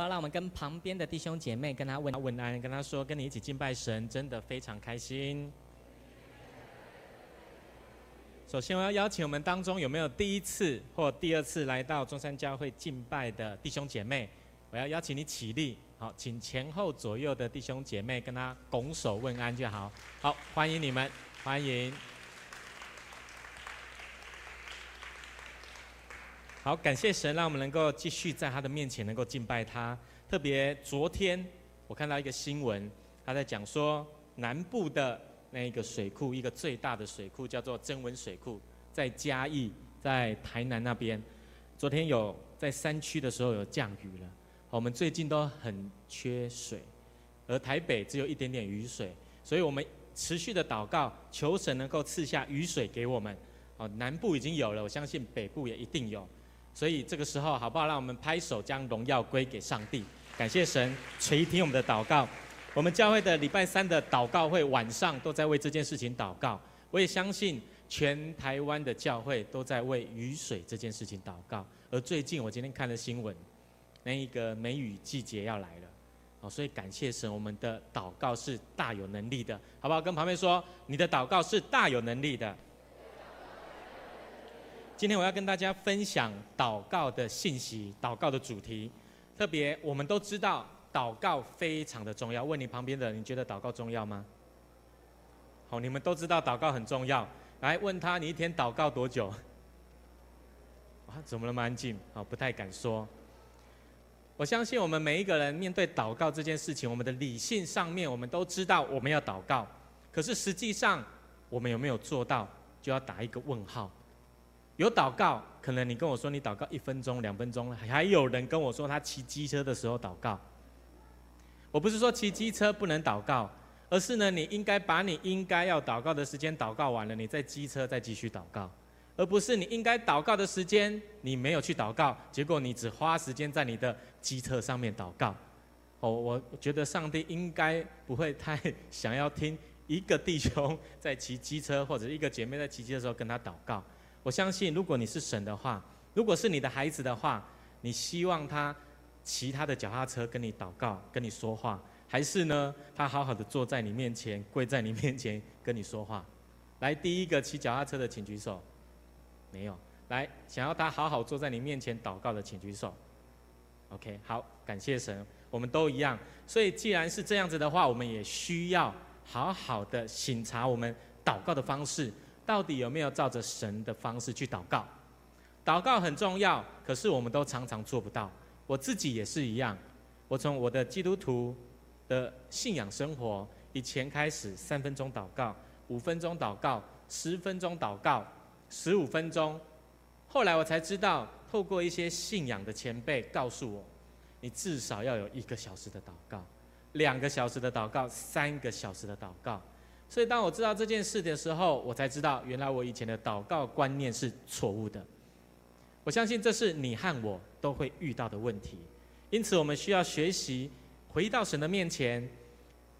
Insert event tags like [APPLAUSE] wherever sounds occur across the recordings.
好，让我们跟旁边的弟兄姐妹跟他问问安，跟他说，跟你一起敬拜神，真的非常开心。首先，我要邀请我们当中有没有第一次或第二次来到中山教会敬拜的弟兄姐妹，我要邀请你起立。好，请前后左右的弟兄姐妹跟他拱手问安就好。好，欢迎你们，欢迎。好，感谢神，让我们能够继续在他的面前能够敬拜他。特别昨天我看到一个新闻，他在讲说南部的那个水库，一个最大的水库叫做曾文水库，在嘉义，在台南那边。昨天有在山区的时候有降雨了，我们最近都很缺水，而台北只有一点点雨水，所以我们持续的祷告，求神能够赐下雨水给我们。哦，南部已经有了，我相信北部也一定有。所以这个时候，好不好？让我们拍手，将荣耀归给上帝。感谢神垂听我们的祷告。我们教会的礼拜三的祷告会晚上都在为这件事情祷告。我也相信全台湾的教会都在为雨水这件事情祷告。而最近我今天看了新闻，那一个梅雨季节要来了，哦，所以感谢神，我们的祷告是大有能力的，好不好？跟旁边说，你的祷告是大有能力的。今天我要跟大家分享祷告的信息，祷告的主题。特别我们都知道，祷告非常的重要。问你旁边的人，你觉得祷告重要吗？好，你们都知道祷告很重要。来问他，你一天祷告多久？[LAUGHS] 啊，怎么那么安静？好，不太敢说。我相信我们每一个人面对祷告这件事情，我们的理性上面我们都知道我们要祷告，可是实际上我们有没有做到，就要打一个问号。有祷告，可能你跟我说你祷告一分钟、两分钟了，还有人跟我说他骑机车的时候祷告。我不是说骑机车不能祷告，而是呢，你应该把你应该要祷告的时间祷告完了，你再机车再继续祷告，而不是你应该祷告的时间你没有去祷告，结果你只花时间在你的机车上面祷告。哦，我觉得上帝应该不会太想要听一个弟兄在骑机车，或者一个姐妹在骑机的时候跟他祷告。我相信，如果你是神的话，如果是你的孩子的话，你希望他骑他的脚踏车跟你祷告、跟你说话，还是呢，他好好的坐在你面前、跪在你面前跟你说话？来，第一个骑脚踏车的请举手。没有。来，想要他好好坐在你面前祷告的请举手。OK，好，感谢神，我们都一样。所以，既然是这样子的话，我们也需要好好的省察我们祷告的方式。到底有没有照着神的方式去祷告？祷告很重要，可是我们都常常做不到。我自己也是一样。我从我的基督徒的信仰生活以前开始，三分钟祷告，五分钟祷告，十分钟祷告，十五分钟。后来我才知道，透过一些信仰的前辈告诉我，你至少要有一个小时的祷告，两个小时的祷告，三个小时的祷告。所以，当我知道这件事的时候，我才知道，原来我以前的祷告观念是错误的。我相信这是你和我都会遇到的问题，因此我们需要学习回到神的面前，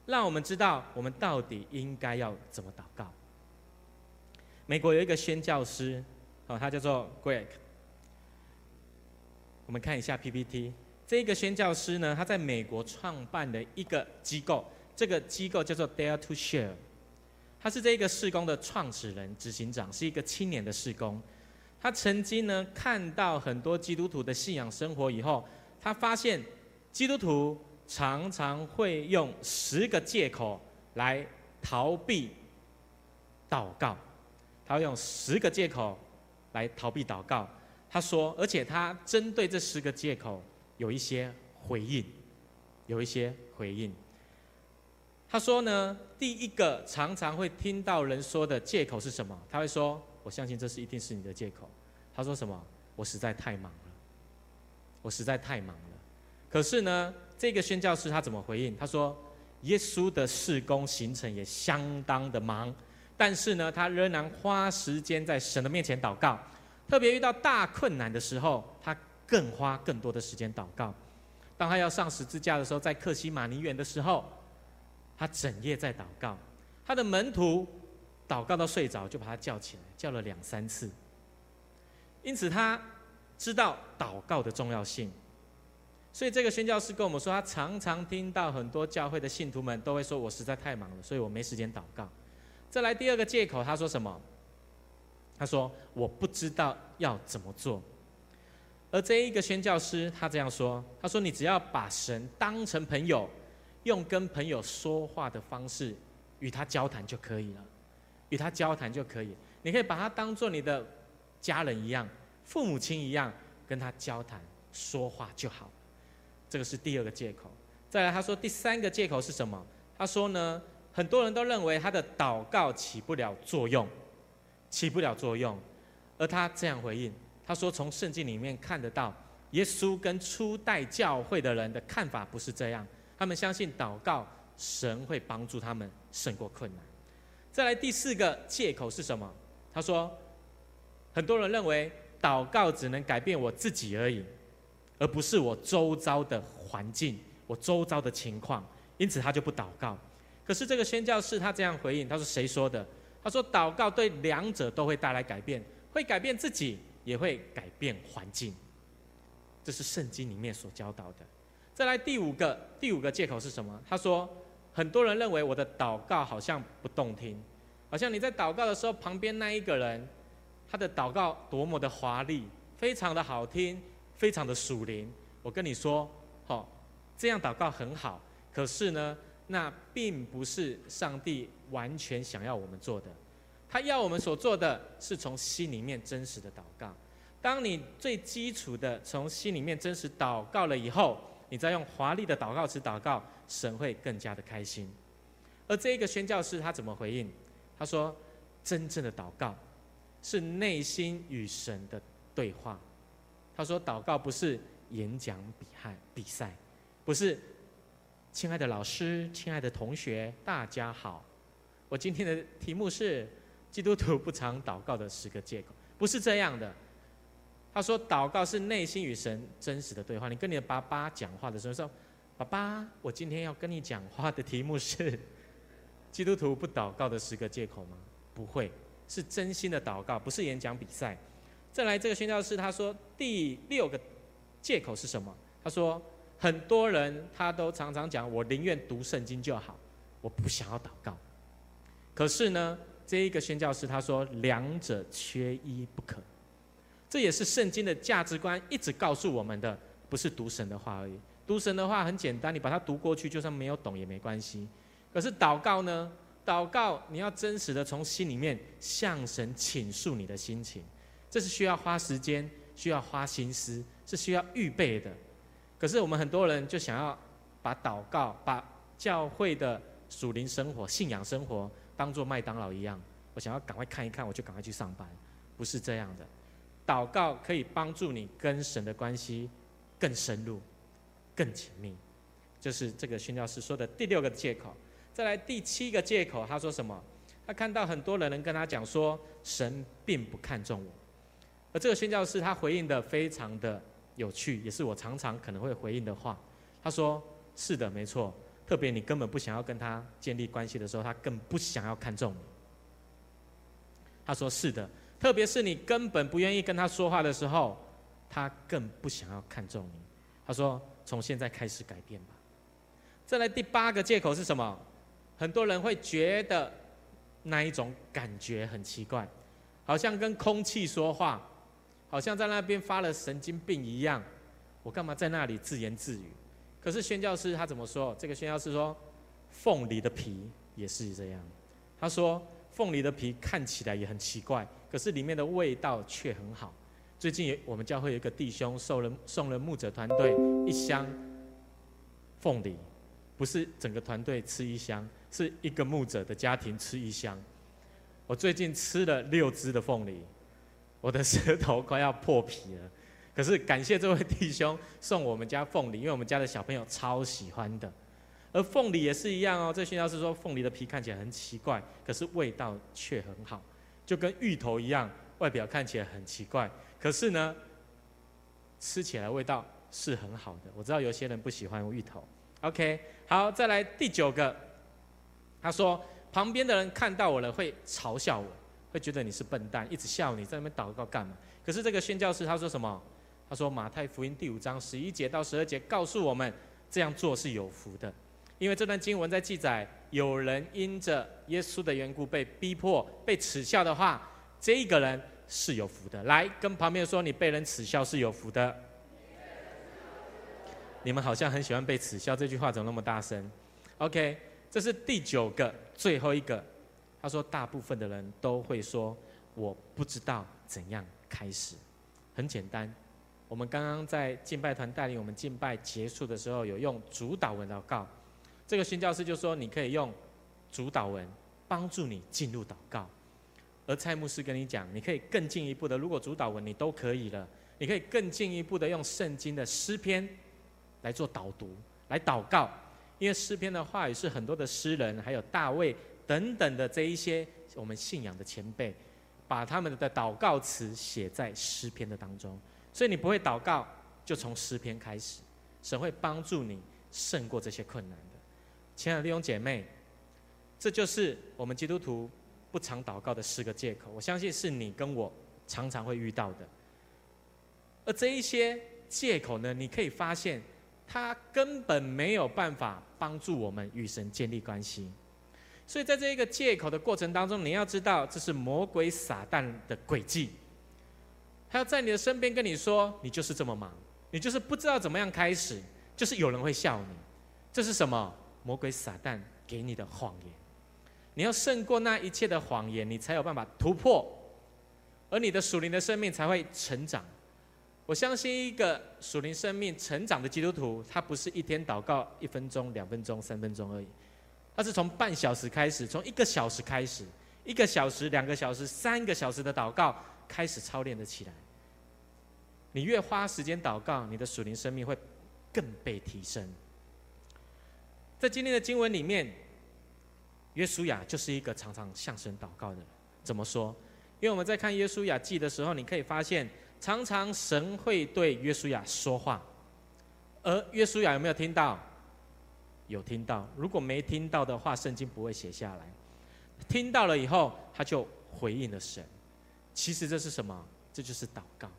让我们知道我们到底应该要怎么祷告。美国有一个宣教师，哦，他叫做 Greg。我们看一下 PPT，这个宣教师呢，他在美国创办的一个机构，这个机构叫做 Dare to Share。他是这个事工的创始人、执行长，是一个青年的事工。他曾经呢看到很多基督徒的信仰生活以后，他发现基督徒常常会用十个借口来逃避祷告。他会用十个借口来逃避祷告。他说，而且他针对这十个借口有一些回应，有一些回应。他说呢，第一个常常会听到人说的借口是什么？他会说：“我相信这是一定是你的借口。”他说什么？我实在太忙了，我实在太忙了。可是呢，这个宣教师他怎么回应？他说：“耶稣的事工行程也相当的忙，但是呢，他仍然花时间在神的面前祷告。特别遇到大困难的时候，他更花更多的时间祷告。当他要上十字架的时候，在克西马尼园的时候。”他整夜在祷告，他的门徒祷告到睡着，就把他叫起来，叫了两三次。因此他知道祷告的重要性。所以这个宣教师跟我们说，他常常听到很多教会的信徒们都会说：“我实在太忙了，所以我没时间祷告。”再来第二个借口，他说什么？他说：“我不知道要怎么做。”而这一个宣教师他这样说：“他说你只要把神当成朋友，用跟朋友说话的方式与他交谈就可以了，与他交谈就可以。你可以把他当做你的家人一样，父母亲一样，跟他交谈说话就好。”这个是第二个借口。再来，他说第三个借口是什么？他说呢，很多人都认为他的祷告起不了作用，起不了作用。而他这样回应，他说从圣经里面看得到，耶稣跟初代教会的人的看法不是这样。他们相信祷告，神会帮助他们胜过困难。再来第四个借口是什么？他说，很多人认为祷告只能改变我自己而已。而不是我周遭的环境，我周遭的情况，因此他就不祷告。可是这个宣教士他这样回应，他说：“谁说的？他说祷告对两者都会带来改变，会改变自己，也会改变环境。这是圣经里面所教导的。再来第五个，第五个借口是什么？他说很多人认为我的祷告好像不动听，好像你在祷告的时候，旁边那一个人他的祷告多么的华丽，非常的好听。”非常的属灵，我跟你说，好，这样祷告很好。可是呢，那并不是上帝完全想要我们做的。他要我们所做的是从心里面真实的祷告。当你最基础的从心里面真实祷告了以后，你再用华丽的祷告词祷告，神会更加的开心。而这一个宣教士他怎么回应？他说：真正的祷告是内心与神的对话。他说：“祷告不是演讲比赛，比赛不是，亲爱的老师，亲爱的同学，大家好。我今天的题目是基督徒不常祷告的十个借口，不是这样的。他说，祷告是内心与神真实的对话。你跟你的爸爸讲话的时候说，爸爸，我今天要跟你讲话的题目是 [LAUGHS] 基督徒不祷告的十个借口吗？不会，是真心的祷告，不是演讲比赛。”再来，这个宣教士他说第六个借口是什么？他说很多人他都常常讲，我宁愿读圣经就好，我不想要祷告。可是呢，这一个宣教士他说两者缺一不可。这也是圣经的价值观一直告诉我们的，不是读神的话而已。读神的话很简单，你把它读过去，就算没有懂也没关系。可是祷告呢？祷告你要真实的从心里面向神倾诉你的心情。这是需要花时间、需要花心思，是需要预备的。可是我们很多人就想要把祷告、把教会的属灵生活、信仰生活当做麦当劳一样，我想要赶快看一看，我就赶快去上班。不是这样的，祷告可以帮助你跟神的关系更深入、更紧密。就是这个宣教士说的第六个借口。再来第七个借口，他说什么？他看到很多人能跟他讲说，神并不看重我。而这个宣教士他回应的非常的有趣，也是我常常可能会回应的话。他说：“是的，没错。特别你根本不想要跟他建立关系的时候，他更不想要看重你。”他说：“是的，特别是你根本不愿意跟他说话的时候，他更不想要看重你。”他说：“从现在开始改变吧。”再来第八个借口是什么？很多人会觉得那一种感觉很奇怪，好像跟空气说话。好像在那边发了神经病一样，我干嘛在那里自言自语？可是宣教师他怎么说？这个宣教师说，凤梨的皮也是这样。他说，凤梨的皮看起来也很奇怪，可是里面的味道却很好。最近我们教会有一个弟兄送了送了牧者团队一箱凤梨，不是整个团队吃一箱，是一个牧者的家庭吃一箱。我最近吃了六只的凤梨。我的舌头快要破皮了，可是感谢这位弟兄送我们家凤梨，因为我们家的小朋友超喜欢的。而凤梨也是一样哦，这宣教士说凤梨的皮看起来很奇怪，可是味道却很好，就跟芋头一样，外表看起来很奇怪，可是呢，吃起来味道是很好的。我知道有些人不喜欢芋头。OK，好，再来第九个，他说旁边的人看到我了会嘲笑我。会觉得你是笨蛋，一直笑你，在那边祷告干嘛？可是这个宣教士他说什么？他说马太福音第五章十一节到十二节告诉我们，这样做是有福的，因为这段经文在记载，有人因着耶稣的缘故被逼迫、被耻笑的话，这一个人是有福的。来，跟旁边说，你被人耻笑是有福的。你们好像很喜欢被耻笑，这句话怎么那么大声？OK，这是第九个，最后一个。他说，大部分的人都会说，我不知道怎样开始。很简单，我们刚刚在敬拜团带领我们敬拜结束的时候，有用主导文祷告。这个宣教师就说，你可以用主祷文帮助你进入祷告。而蔡牧师跟你讲，你可以更进一步的，如果主祷文你都可以了，你可以更进一步的用圣经的诗篇来做导读，来祷告。因为诗篇的话语是很多的诗人，还有大卫等等的这一些我们信仰的前辈，把他们的祷告词写在诗篇的当中。所以你不会祷告，就从诗篇开始，神会帮助你胜过这些困难。亲爱的弟兄姐妹，这就是我们基督徒。不常祷告的四个借口，我相信是你跟我常常会遇到的。而这一些借口呢，你可以发现，它根本没有办法帮助我们与神建立关系。所以在这一个借口的过程当中，你要知道，这是魔鬼撒旦的诡计。他要在你的身边跟你说，你就是这么忙，你就是不知道怎么样开始，就是有人会笑你。这是什么？魔鬼撒旦给你的谎言。你要胜过那一切的谎言，你才有办法突破，而你的属灵的生命才会成长。我相信一个属灵生命成长的基督徒，他不是一天祷告一分钟、两分钟、三分钟而已，他是从半小时开始，从一个小时开始，一个小时、两个小时、三个小时的祷告开始操练的起来。你越花时间祷告，你的属灵生命会更被提升。在今天的经文里面。约书亚就是一个常常向神祷告的人。怎么说？因为我们在看约书亚记的时候，你可以发现，常常神会对约书亚说话，而约书亚有没有听到？有听到。如果没听到的话，圣经不会写下来。听到了以后，他就回应了神。其实这是什么？这就是祷告。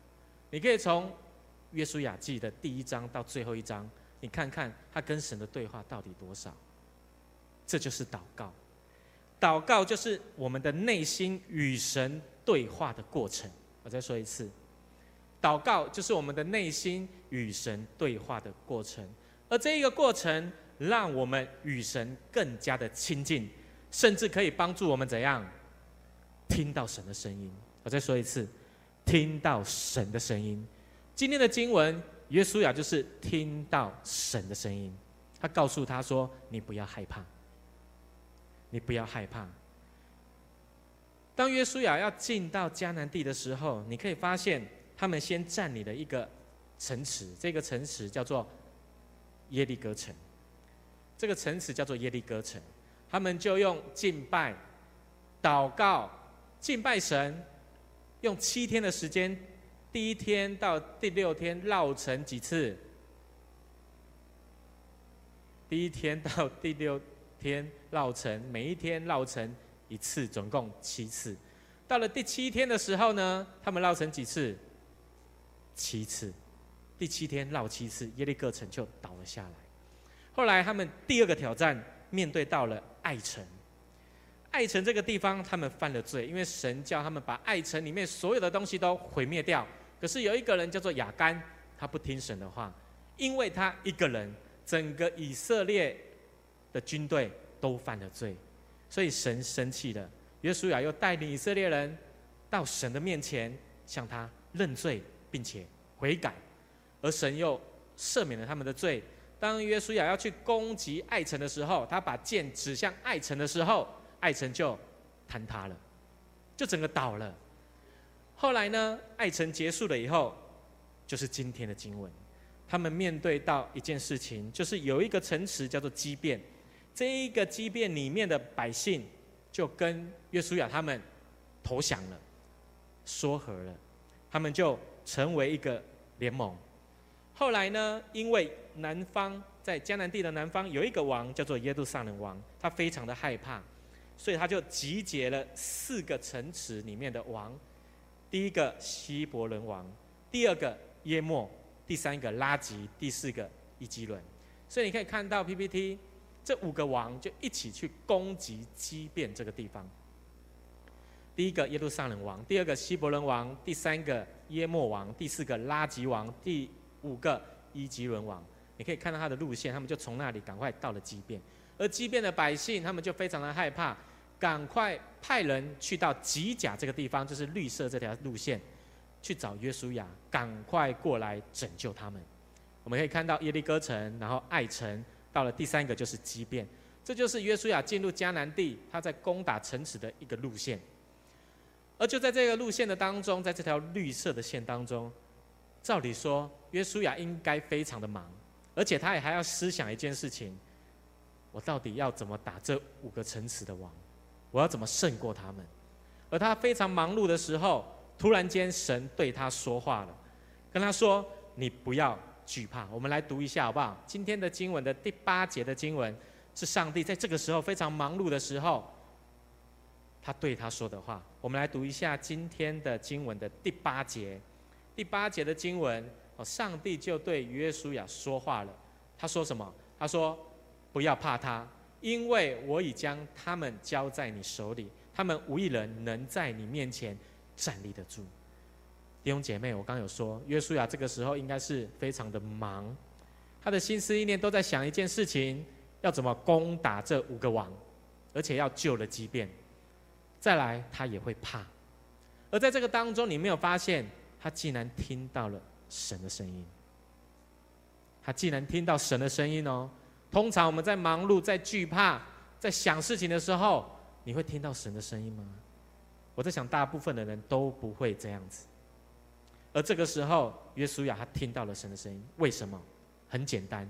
你可以从约书亚记的第一章到最后一章，你看看他跟神的对话到底多少？这就是祷告。祷告就是我们的内心与神对话的过程。我再说一次，祷告就是我们的内心与神对话的过程，而这一个过程让我们与神更加的亲近，甚至可以帮助我们怎样听到神的声音。我再说一次，听到神的声音。今天的经文，约书亚就是听到神的声音，他告诉他说：“你不要害怕。”你不要害怕。当约书亚要进到迦南地的时候，你可以发现他们先占领了一个城池，这个城池叫做耶利哥城。这个城池叫做耶利哥城，他们就用敬拜、祷告、敬拜神，用七天的时间，第一天到第六天绕城几次？第一天到第六。天绕城，每一天绕城一次，总共七次。到了第七天的时候呢，他们绕城几次？七次。第七天绕七次，耶利哥城就倒了下来。后来他们第二个挑战，面对到了爱城。爱城这个地方，他们犯了罪，因为神叫他们把爱城里面所有的东西都毁灭掉。可是有一个人叫做亚干，他不听神的话，因为他一个人，整个以色列。的军队都犯了罪，所以神生气了。约书亚又带领以色列人到神的面前，向他认罪，并且悔改，而神又赦免了他们的罪。当约书亚要去攻击爱城的时候，他把剑指向爱城的时候，爱城就坍塌了，就整个倒了。后来呢，爱城结束了以后，就是今天的经文，他们面对到一件事情，就是有一个城池叫做畸变。这一个畸变里面的百姓，就跟约书亚他们投降了，说和了，他们就成为一个联盟。后来呢，因为南方在迦南地的南方有一个王叫做耶路撒冷王，他非常的害怕，所以他就集结了四个城池里面的王，第一个希伯伦王，第二个耶末，第三个拉吉，第四个伊基伦。所以你可以看到 PPT 这五个王就一起去攻击基遍这个地方。第一个耶路撒冷王，第二个希伯伦王，第三个耶末王，第四个拉吉王，第五个伊基伦王。你可以看到他的路线，他们就从那里赶快到了基遍，而基遍的百姓他们就非常的害怕，赶快派人去到吉甲这个地方，就是绿色这条路线，去找约书亚，赶快过来拯救他们。我们可以看到耶利哥城，然后爱城，到了第三个就是基遍，这就是约书亚进入迦南地，他在攻打城池的一个路线。而就在这个路线的当中，在这条绿色的线当中，照理说约书亚应该非常的忙。而且他也还要思想一件事情：我到底要怎么打这五个城池的王？我要怎么胜过他们？而他非常忙碌的时候，突然间神对他说话了，跟他说：“你不要惧怕。”我们来读一下好不好？今天的经文的第八节的经文是上帝在这个时候非常忙碌的时候，他对他说的话。我们来读一下今天的经文的第八节，第八节的经文。哦上帝就对约书亚说话了，他说什么？他说：“不要怕他，因为我已将他们交在你手里，他们无一人能在你面前站立得住。”弟兄姐妹，我刚有说，约书亚这个时候应该是非常的忙，他的心思意念都在想一件事情：要怎么攻打这五个王，而且要救了基遍。再来，他也会怕。而在这个当中，你没有发现，他竟然听到了。神的声音，他竟然听到神的声音哦，通常我们在忙碌、在惧怕、在想事情的时候，你会听到神的声音吗？我在想，大部分的人都不会这样子。而这个时候，约书亚他听到了神的声音，为什么？很简单，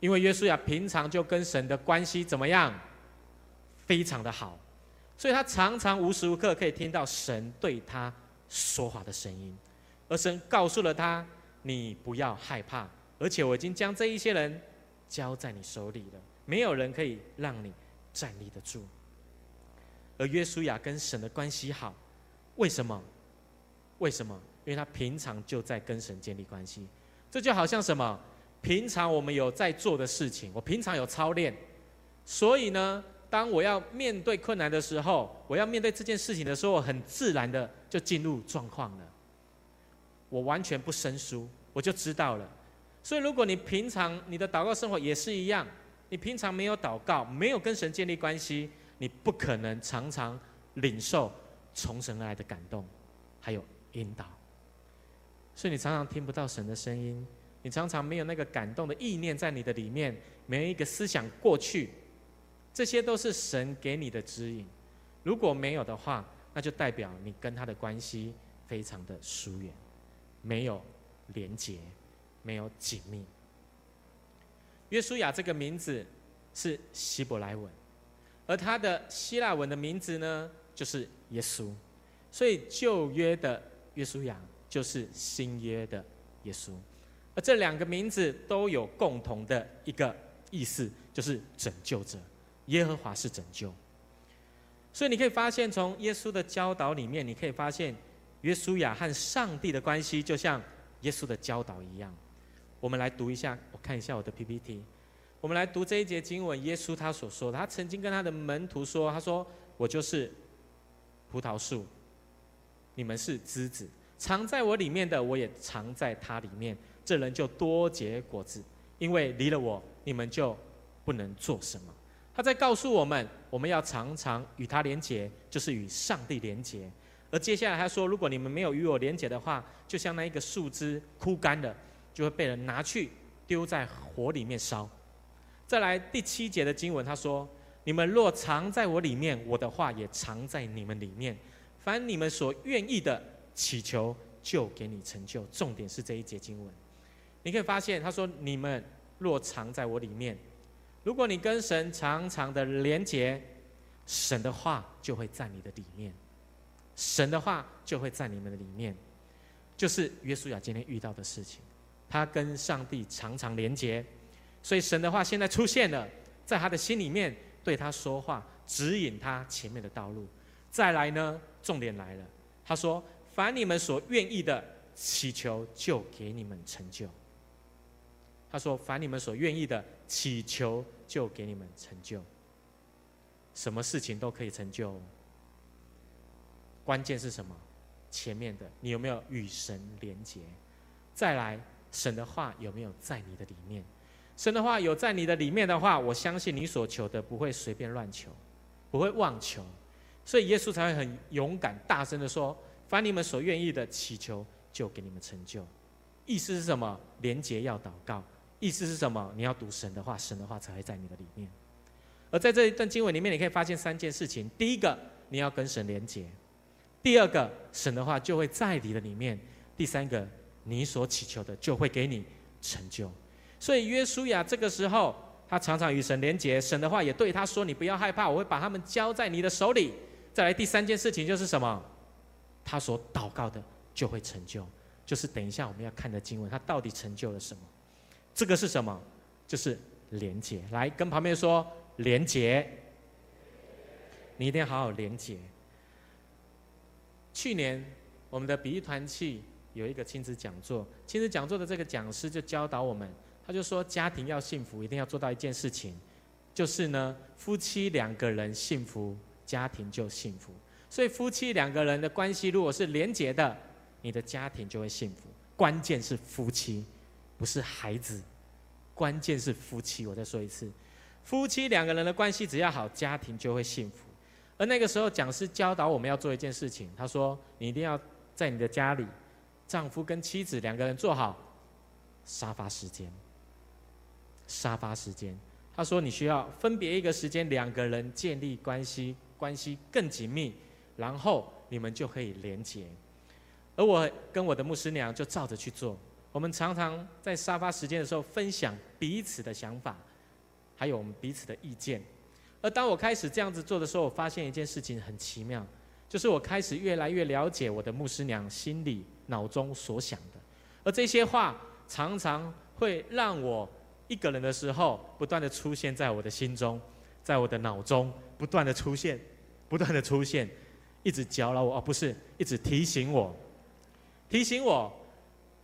因为约书亚平常就跟神的关系怎么样？非常的好，所以他常常无时无刻可以听到神对他说话的声音。而神告诉了他：“你不要害怕，而且我已经将这一些人交在你手里了，没有人可以让你站立得住。”而约书亚跟神的关系好，为什么？为什么？因为他平常就在跟神建立关系。这就好像什么？平常我们有在做的事情，我平常有操练，所以呢，当我要面对困难的时候，我要面对这件事情的时候，我很自然的就进入状况了。我完全不生疏，我就知道了。所以，如果你平常你的祷告生活也是一样，你平常没有祷告，没有跟神建立关系，你不可能常常领受从神而来的感动，还有引导。所以你常常听不到神的声音，你常常没有那个感动的意念在你的里面，没有一个思想过去，这些都是神给你的指引。如果没有的话，那就代表你跟他的关系非常的疏远。没有连结，没有紧密。约书亚这个名字是希伯来文，而他的希腊文的名字呢，就是耶稣。所以旧约的约书亚就是新约的耶稣，而这两个名字都有共同的一个意思，就是拯救者。耶和华是拯救。所以你可以发现，从耶稣的教导里面，你可以发现。约书亚和上帝的关系就像耶稣的教导一样。我们来读一下，我看一下我的 PPT。我们来读这一节经文，耶稣他所说的，他曾经跟他的门徒说：“他说，我就是葡萄树，你们是枝子，藏在我里面的，我也藏在他里面。这人就多结果子，因为离了我，你们就不能做什么。”他在告诉我们，我们要常常与他连结，就是与上帝连结。而接下来他说：“如果你们没有与我连结的话，就像那一个树枝枯干了，就会被人拿去丢在火里面烧。”再来第七节的经文，他说：“你们若藏在我里面，我的话也藏在你们里面。凡你们所愿意的，祈求就给你成就。”重点是这一节经文，你可以发现他说：“你们若藏在我里面，如果你跟神常常的连结，神的话就会在你的里面。”神的话就会在你们的里面，就是约书亚今天遇到的事情。他跟上帝常常连结，所以神的话现在出现了，在他的心里面对他说话，指引他前面的道路。再来呢，重点来了，他说：“凡你们所愿意的，祈求就给你们成就。他说：“凡你们所愿意的，祈求就给你们成就。什么事情都可以成就。关键是什么？前面的你有没有与神连结？再来，神的话有没有在你的里面？神的话有在你的里面的话，我相信你所求的不会随便乱求，不会妄求。所以耶稣才会很勇敢、大声的说：‘凡你们所愿意的，祈求就给你们成就。’意思是什么？连结要祷告。”意思是什么？你要读神的话，神的话才会在你的里面。而在这一段经文里面，你可以发现三件事情：第一个，你要跟神连结；第二个，神的话就会在你的里面；第三个，你所祈求的就会给你成就。所以约书亚这个时候，他常常与神连结，神的话也对他说：“你不要害怕，我会把他们交在你的手里。”再来第三件事情就是什么？他所祷告的就会成就，就是等一下我们要看的经文，他到底成就了什么？这个是什么？就是连结。来跟旁边说连结，你一定要好好连结。去年我们的比喻团契有一个亲子讲座，亲子讲座的这个讲师就教导我们，他就说家庭要幸福，一定要做到一件事情，就是呢，夫妻两个人幸福，家庭就幸福。所以夫妻两个人的关系如果是连结的，你的家庭就会幸福。关键是夫妻。不是孩子，关键是夫妻。我再说一次，夫妻两个人的关系只要好，家庭就会幸福。而那个时候，讲师教导我们要做一件事情，他说：“你一定要在你的家里，丈夫跟妻子两个人坐好沙发时间。沙发时间，他说你需要分别一个时间，两个人建立关系，关系更紧密，然后你们就可以连结。而我跟我的牧师娘就照着去做。”我们常常在沙发时间的时候分享彼此的想法，还有我们彼此的意见。而当我开始这样子做的时候，我发现一件事情很奇妙，就是我开始越来越了解我的牧师娘心里脑中所想的。而这些话常常会让我一个人的时候不断的出现在我的心中，在我的脑中不断的出现，不断的出现，一直搅扰我，而不是一直提醒我，提醒我，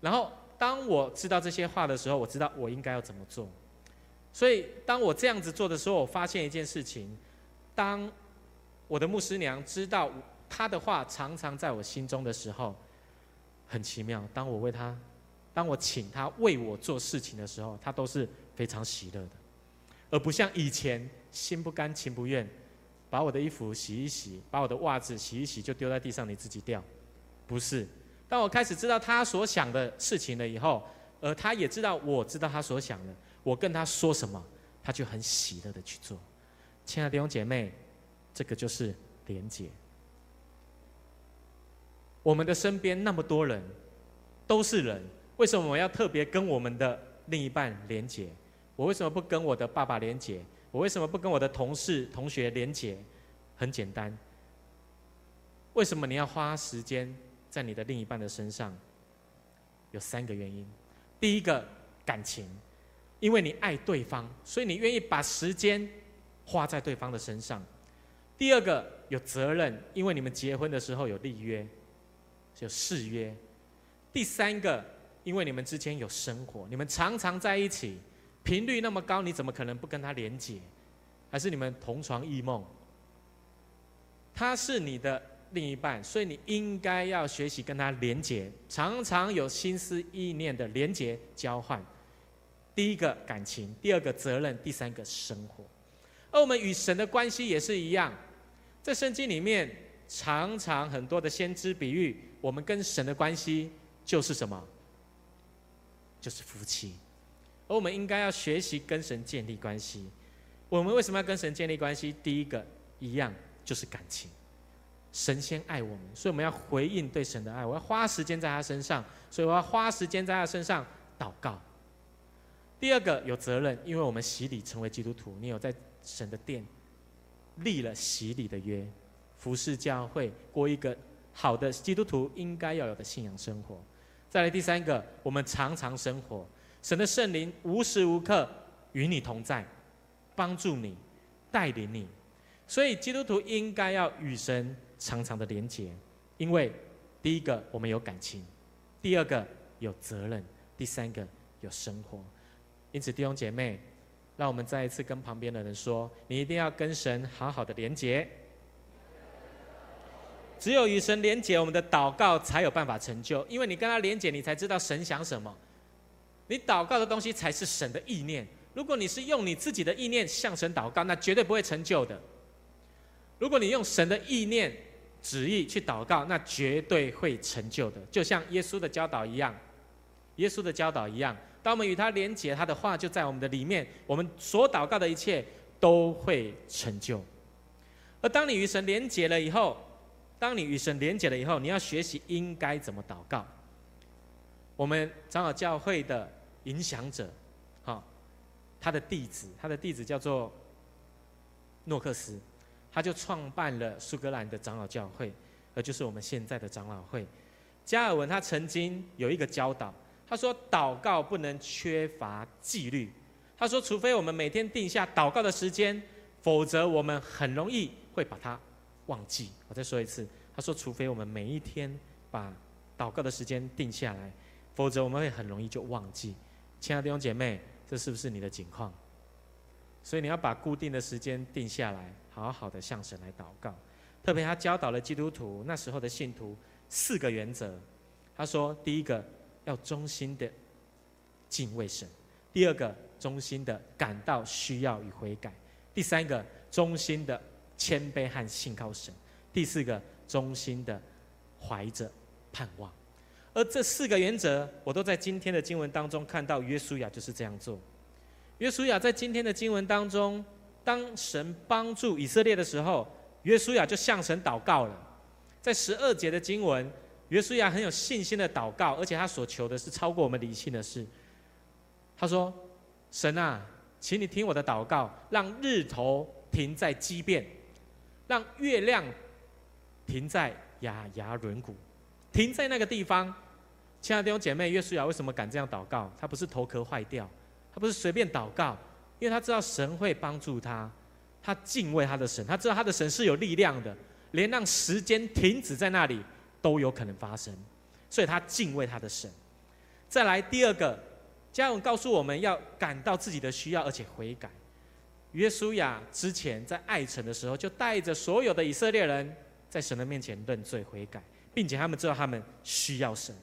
然后。当我知道这些话的时候，我知道我应该要怎么做。所以，当我这样子做的时候，我发现一件事情：当我的牧师娘知道他的话常常在我心中的时候，很奇妙。当我为他，当我请他为我做事情的时候，他都是非常喜乐的，而不像以前心不甘情不愿，把我的衣服洗一洗，把我的袜子洗一洗就丢在地上，你自己掉，不是。当我开始知道他所想的事情了以后，而他也知道我知道他所想的，我跟他说什么，他就很喜乐的去做。亲爱的弟兄姐妹，这个就是连结。我们的身边那么多人，都是人，为什么我要特别跟我们的另一半连结？我为什么不跟我的爸爸连结？我为什么不跟我的同事、同学连结？很简单，为什么你要花时间？在你的另一半的身上，有三个原因。第一个，感情，因为你爱对方，所以你愿意把时间花在对方的身上。第二个，有责任，因为你们结婚的时候有立约，就誓约。第三个，因为你们之间有生活，你们常常在一起，频率那么高，你怎么可能不跟他连结？还是你们同床异梦？他是你的。另一半，所以你应该要学习跟他连结，常常有心思意念的连结交换。第一个感情，第二个责任，第三个生活。而我们与神的关系也是一样，在圣经里面常常很多的先知比喻，我们跟神的关系就是什么？就是夫妻。而我们应该要学习跟神建立关系。我们为什么要跟神建立关系？第一个一样就是感情。神先爱我们，所以我们要回应对神的爱。我要花时间在他身上，所以我要花时间在他身上祷告。第二个有责任，因为我们洗礼成为基督徒，你有在神的殿立了洗礼的约，服侍教会，过一个好的基督徒应该要有的信仰生活。再来第三个，我们常常生活，神的圣灵无时无刻与你同在，帮助你，带领你。所以基督徒应该要与神。常常的连结，因为第一个我们有感情，第二个有责任，第三个有生活。因此，弟兄姐妹，让我们再一次跟旁边的人说：你一定要跟神好好的连结。只有与神连结，我们的祷告才有办法成就。因为你跟他连结，你才知道神想什么。你祷告的东西才是神的意念。如果你是用你自己的意念向神祷告，那绝对不会成就的。如果你用神的意念、旨意去祷告，那绝对会成就的。就像耶稣的教导一样，耶稣的教导一样，当我们与他连结，他的话就在我们的里面，我们所祷告的一切都会成就。而当你与神连结了以后，当你与神连结了以后，你要学习应该怎么祷告。我们长老教会的影响者，哈，他的弟子，他的弟子叫做诺克斯，他就创办了苏格兰的长老教会，而就是我们现在的长老会。加尔文他曾经有一个教导，他说祷告不能缺乏纪律。他说，除非我们每天定下祷告的时间，否则我们很容易会把它。忘记，我再说一次。他说：“除非我们每一天把祷告的时间定下来，否则我们会很容易就忘记。”亲爱的弟兄姐妹，这是不是你的情况？所以你要把固定的时间定下来，好好的向神来祷告。特别他教导了基督徒那时候的信徒四个原则。他说：第一个要忠心的敬畏神；第二个忠心的感到需要与悔改；第三个忠心的。谦卑和信靠神。第四个，忠心的怀着盼望。而这四个原则，我都在今天的经文当中看到。约书亚就是这样做。约书亚在今天的经文当中，当神帮助以色列的时候，约书亚就向神祷告了。在十二节的经文，约书亚很有信心的祷告，而且他所求的是超过我们理性的事。他说：“神啊，请你听我的祷告，让日头停在基遍。”让月亮停在亚雅仑谷，停在那个地方。亲爱的弟兄姐妹，约书亚为什么敢这样祷告？他不是头壳坏掉，他不是随便祷告，因为他知道神会帮助他，他敬畏他的神，他知道他的神是有力量的，连让时间停止在那里都有可能发生，所以他敬畏他的神。再来第二个，经文告诉我们要感到自己的需要，而且悔改。约书亚之前在爱城的时候，就带着所有的以色列人在神的面前认罪悔改，并且他们知道他们需要神。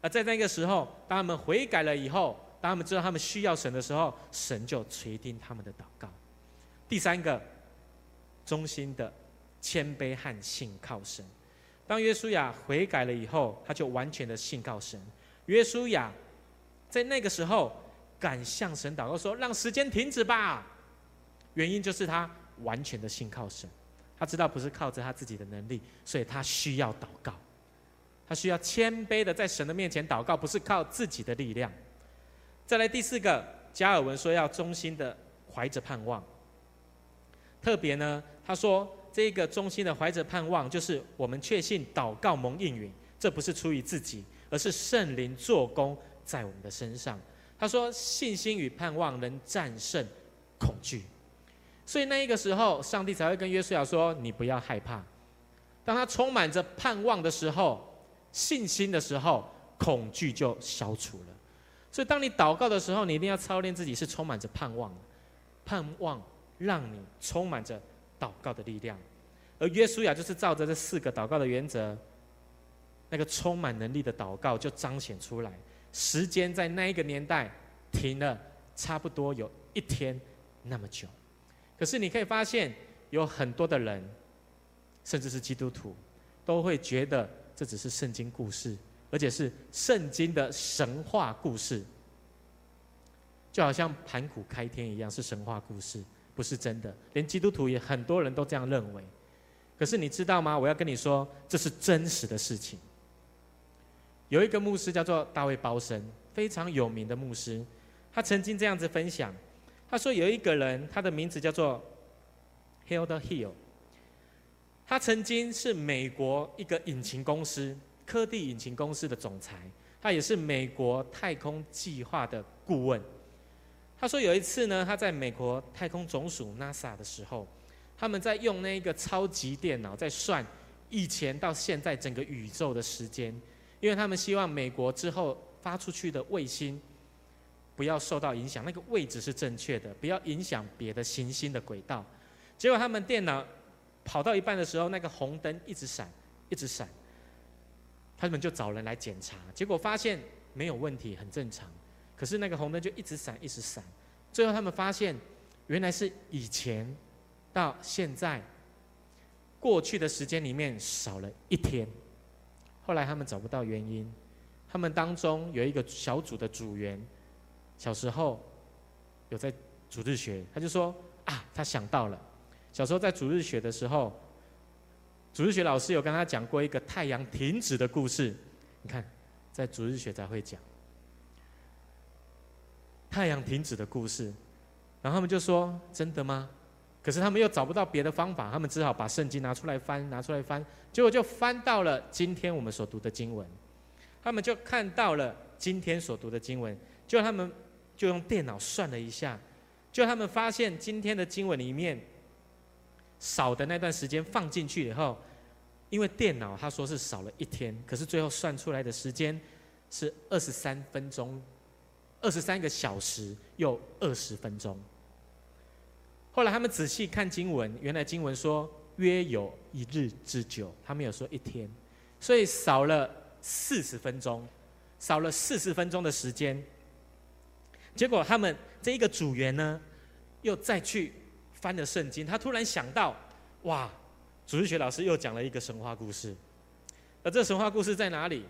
而在那个时候，当他们悔改了以后，当他们知道他们需要神的时候，神就垂听他们的祷告。第三个，忠心的谦卑和信靠神。当约书亚悔改了以后，他就完全的信靠神。约书亚在那个时候敢向神祷告说：“让时间停止吧。”原因就是他完全的信靠神，他知道不是靠着他自己的能力，所以他需要祷告，他需要谦卑的在神的面前祷告，不是靠自己的力量。再来第四个，加尔文说要衷心的怀着盼望。特别呢，他说这个衷心的怀着盼望，就是我们确信祷告蒙应允，这不是出于自己，而是圣灵做工在我们的身上。他说信心与盼望能战胜恐惧。所以那一个时候，上帝才会跟约书亚说：“你不要害怕。”当他充满着盼望的时候，信心的时候，恐惧就消除了。所以，当你祷告的时候，你一定要操练自己是充满着盼望的，盼望让你充满着祷告的力量。而约书亚就是照着这四个祷告的原则，那个充满能力的祷告就彰显出来。时间在那一个年代停了差不多有一天那么久。可是你可以发现，有很多的人，甚至是基督徒，都会觉得这只是圣经故事，而且是圣经的神话故事，就好像盘古开天一样，是神话故事，不是真的。连基督徒也很多人都这样认为。可是你知道吗？我要跟你说，这是真实的事情。有一个牧师叫做大卫包森，非常有名的牧师，他曾经这样子分享。他说有一个人，他的名字叫做 Hilda Hill。他曾经是美国一个引擎公司、科蒂引擎公司的总裁，他也是美国太空计划的顾问。他说有一次呢，他在美国太空总署 NASA 的时候，他们在用那个超级电脑在算以前到现在整个宇宙的时间，因为他们希望美国之后发出去的卫星不要受到影响，那个位置是正确的，不要影响别的行星的轨道。结果他们电脑跑到一半的时候，那个红灯一直闪，一直闪，他们就找人来检查，结果发现没有问题，很正常。可是那个红灯就一直闪，一直闪，最后他们发现，原来是以前到现在过去的时间里面少了一天。后来他们找不到原因，他们当中有一个小组的组员，小时候有在主日学，他就说啊，他想到了，小时候在主日学的时候，主日学老师有跟他讲过一个太阳停止的故事。你看，在主日学才会讲太阳停止的故事，然后他们就说真的吗？可是他们又找不到别的方法，他们只好把圣经拿出来翻，拿出来翻，结果就翻到了今天我们所读的经文。他们就看到了今天所读的经文，就他们就用电脑算了一下，就他们发现今天的经文里面少的那段时间放进去以后，因为电脑他说是少了一天，可是最后算出来的时间是二十三分钟，二十三个小时又二十分钟。后来他们仔细看经文，原来经文说约有一日之久，他没有说一天，所以少了四十分钟，少了四十分钟的时间。结果他们这一个组员呢，又再去翻了圣经，他突然想到，哇，主日学老师又讲了一个神话故事，而这神话故事在哪里？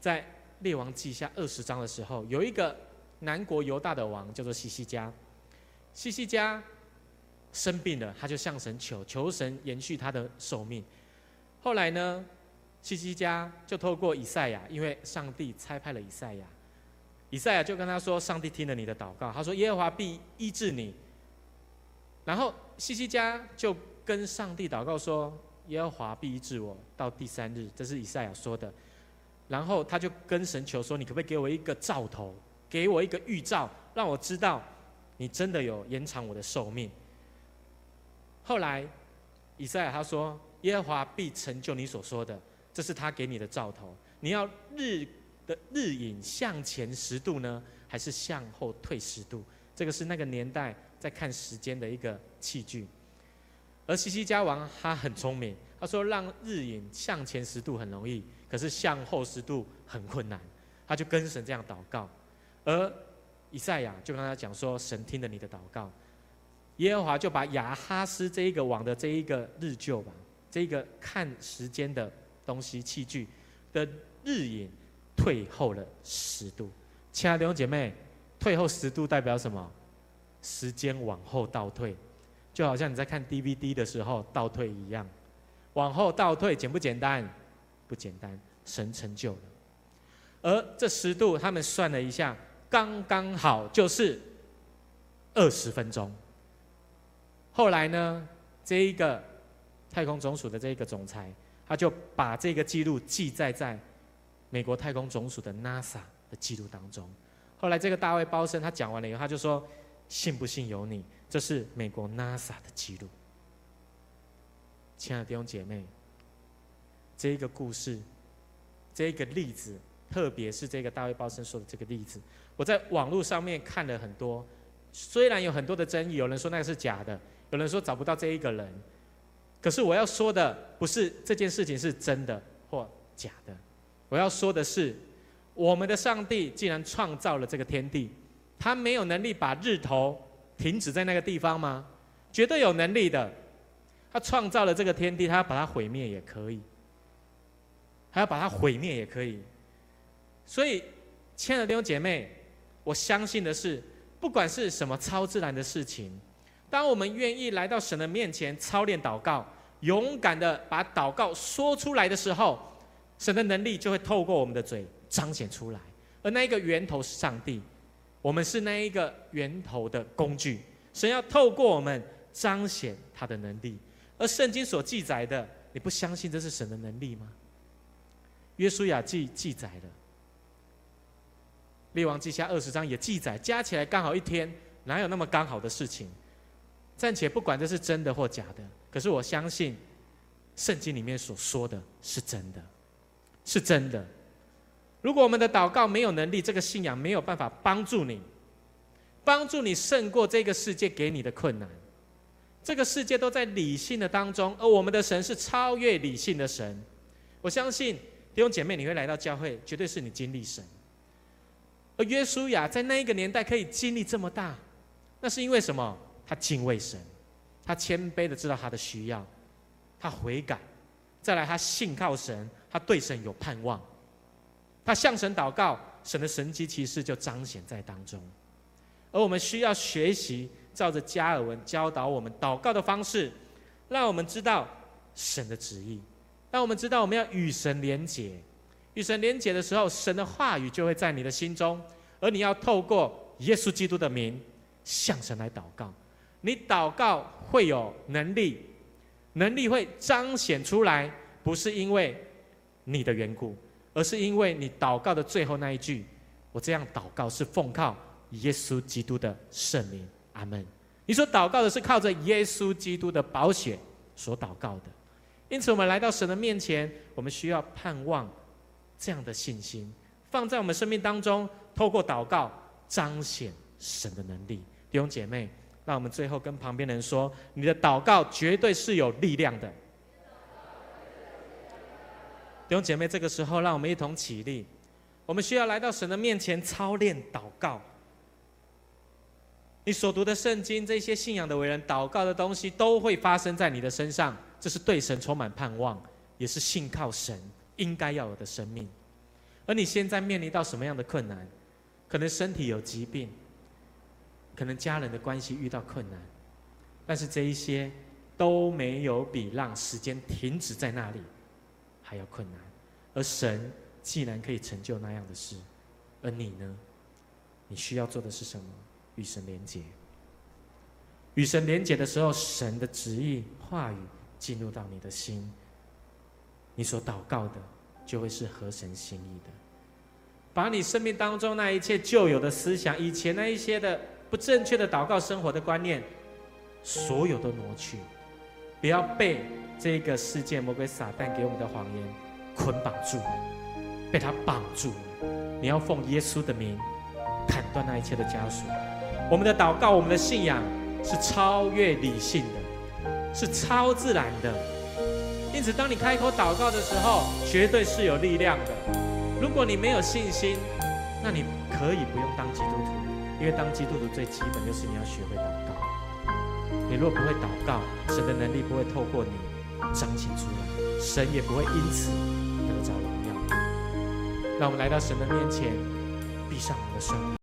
在列王记下二十章的时候，有一个南国犹大的王叫做西西家。西西家生病了，他就向神求，求神延续他的寿命。后来呢，西西家就透过以赛亚，因为上帝差派了以赛亚，以赛亚就跟他说：“上帝听了你的祷告，他说耶和华必医治你。”然后西西家就跟上帝祷告说：“耶和华必医治我到第三日。”这是以赛亚说的。然后他就跟神求说：“你可不可以给我一个兆头，给我一个预兆，让我知道？”你真的有延长我的寿命。后来，以赛亚他说：“耶和华必成就你所说的，这是他给你的兆头。你要日的日影向前十度呢，还是向后退十度？这个是那个年代在看时间的一个器具。而西西家王他很聪明，他说让日影向前十度很容易，可是向后十度很困难。他就跟神这样祷告，而。以赛亚就跟他讲说：“神听了你的祷告，耶和华就把亚哈斯这一个王的这一个日旧吧，这一个看时间的东西器具的日影退后了十度。亲爱的弟兄姐妹，退后十度代表什么？时间往后倒退，就好像你在看 DVD 的时候倒退一样。往后倒退简不简单？不简单。神成就了，而这十度，他们算了一下。”刚刚好就是二十分钟。后来呢，这一个太空总署的这一个总裁，他就把这个记录记载在美国太空总署的 NASA 的记录当中。后来这个大卫包森他讲完了以后，他就说：“信不信由你，这是美国 NASA 的记录。”亲爱的弟兄姐妹，这一个故事，这一个例子，特别是这个大卫包森说的这个例子。我在网络上面看了很多，虽然有很多的争议，有人说那个是假的，有人说找不到这一个人，可是我要说的不是这件事情是真的或假的，我要说的是，我们的上帝既然创造了这个天地，他没有能力把日头停止在那个地方吗？绝对有能力的，他创造了这个天地，他要把它毁灭也可以，还要把它毁灭也可以，所以，亲爱的弟兄姐妹。我相信的是，不管是什么超自然的事情，当我们愿意来到神的面前操练祷告，勇敢的把祷告说出来的时候，神的能力就会透过我们的嘴彰显出来。而那一个源头是上帝，我们是那一个源头的工具。神要透过我们彰显他的能力。而圣经所记载的，你不相信这是神的能力吗？约书亚记记载了。列王记下二十章也记载，加起来刚好一天，哪有那么刚好的事情？暂且不管这是真的或假的，可是我相信，圣经里面所说的是真的。是真的。如果我们的祷告没有能力，这个信仰没有办法帮助你，帮助你胜过这个世界给你的困难。这个世界都在理性的当中，而我们的神是超越理性的神。我相信弟兄姐妹，你会来到教会，绝对是你经历神。而约书亚在那一个年代可以经历这么大，那是因为什么？他敬畏神，他谦卑的知道他的需要，他悔改，再来他信靠神，他对神有盼望。他向神祷告，神的神迹奇事就彰显在当中。而我们需要学习，照着加尔文教导我们祷告的方式，让我们知道神的旨意，让我们知道我们要与神连结。与神连结的时候，神的话语就会在你的心中，而你要透过耶稣基督的名向神来祷告。你祷告会有能力，能力会彰显出来，不是因为你的缘故。而是因为你祷告的最后那一句，我这样祷告是奉靠耶稣基督的圣名，阿门。你所祷告的是靠着耶稣基督的宝血所祷告的，因此我们来到神的面前，我们需要盼望这样的信心放在我们生命当中，透过祷告彰显神的能力。弟兄姐妹，让我们最后跟旁边的人说，你的祷告绝对是有力量的。弟兄姐妹，这个时候让我们一同起立。我们需要来到神的面前操练祷告。你所读的圣经，这些信仰的伟人祷告的东西，都会发生在你的身上。这是对神充满盼望，也是信靠神应该要有的生命。而你现在面临到什么样的困难？可能身体有疾病，可能家人的关系遇到困难，但是这一些都没有比让时间停止在那里。还要困难，而神既然可以成就那样的事，而你呢？你需要做的是什么？与神连结。与神连结的时候，神的旨意话语进入到你的心，你所祷告的就会是合神心意的。把你生命当中那一切旧有的思想，以前那一些的不正确的祷告生活的观念，所有都挪去，不要被。这个世界魔鬼撒旦给我们的谎言捆绑住，被他绑住。你要奉耶稣的名砍断那一切的枷锁。我们的祷告，我们的信仰是超越理性的，是超自然的。因此，当你开口祷告的时候，绝对是有力量的。如果你没有信心，那你可以不用当基督徒，因为当基督徒最基本就是你要学会祷告。你若不会祷告，神的能力不会透过你。彰显出来，神也不会因此得着荣耀。让我们来到神的面前，闭上我们的双眼。